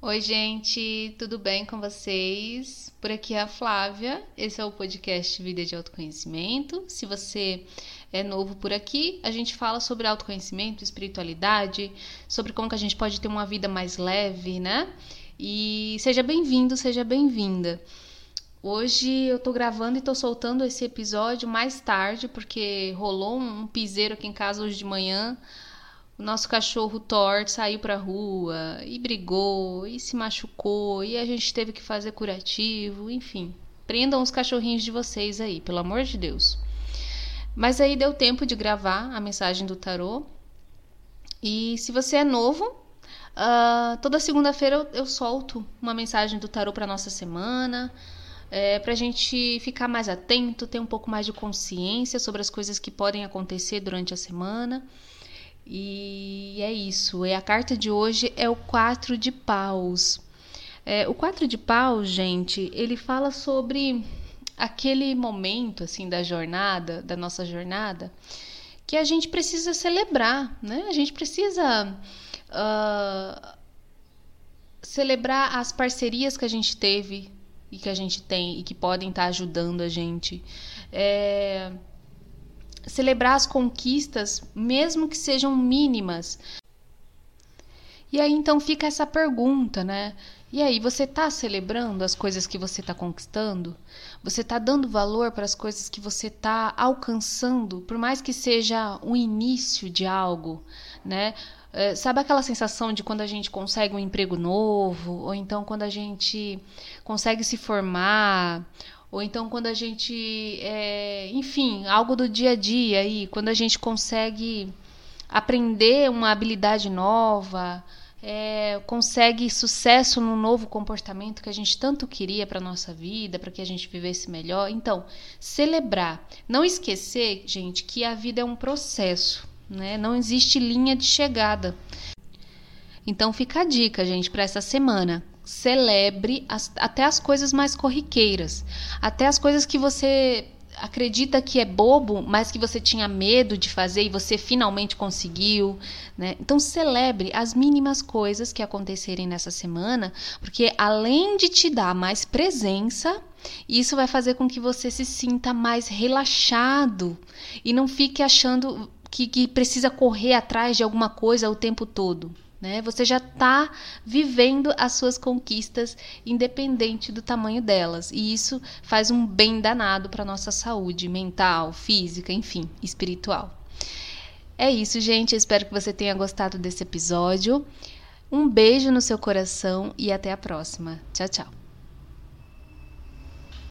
Oi, gente, tudo bem com vocês? Por aqui é a Flávia. Esse é o podcast Vida de Autoconhecimento. Se você é novo por aqui, a gente fala sobre autoconhecimento, espiritualidade, sobre como que a gente pode ter uma vida mais leve, né? E seja bem-vindo, seja bem-vinda. Hoje eu tô gravando e tô soltando esse episódio mais tarde, porque rolou um piseiro aqui em casa hoje de manhã o nosso cachorro Thor saiu pra rua e brigou e se machucou e a gente teve que fazer curativo, enfim. Prendam os cachorrinhos de vocês aí, pelo amor de Deus. Mas aí deu tempo de gravar a mensagem do tarô. E se você é novo, uh, toda segunda-feira eu, eu, solto uma mensagem do tarô para nossa semana. É, para a gente ficar mais atento, ter um pouco mais de consciência sobre as coisas que podem acontecer durante a semana. E é isso. E a carta de hoje é o quatro de paus. É, o quatro de paus, gente, ele fala sobre aquele momento assim da jornada, da nossa jornada, que a gente precisa celebrar, né? A gente precisa uh, celebrar as parcerias que a gente teve e que a gente tem e que podem estar ajudando a gente. É, celebrar as conquistas, mesmo que sejam mínimas. E aí então fica essa pergunta, né? E aí, você está celebrando as coisas que você está conquistando? Você está dando valor para as coisas que você está alcançando, por mais que seja o início de algo, né? É, sabe aquela sensação de quando a gente consegue um emprego novo, ou então quando a gente consegue se formar, ou então quando a gente, é, enfim, algo do dia a dia aí, quando a gente consegue aprender uma habilidade nova, é, consegue sucesso num novo comportamento que a gente tanto queria para nossa vida, para que a gente vivesse melhor. Então, celebrar, não esquecer, gente, que a vida é um processo, né? Não existe linha de chegada. Então, fica a dica, gente, para essa semana celebre as, até as coisas mais corriqueiras, até as coisas que você acredita que é bobo, mas que você tinha medo de fazer e você finalmente conseguiu, né? Então celebre as mínimas coisas que acontecerem nessa semana, porque além de te dar mais presença, isso vai fazer com que você se sinta mais relaxado e não fique achando que, que precisa correr atrás de alguma coisa o tempo todo. Né? Você já está vivendo as suas conquistas independente do tamanho delas. E isso faz um bem danado para a nossa saúde mental, física, enfim, espiritual. É isso, gente. Eu espero que você tenha gostado desse episódio. Um beijo no seu coração e até a próxima. Tchau, tchau.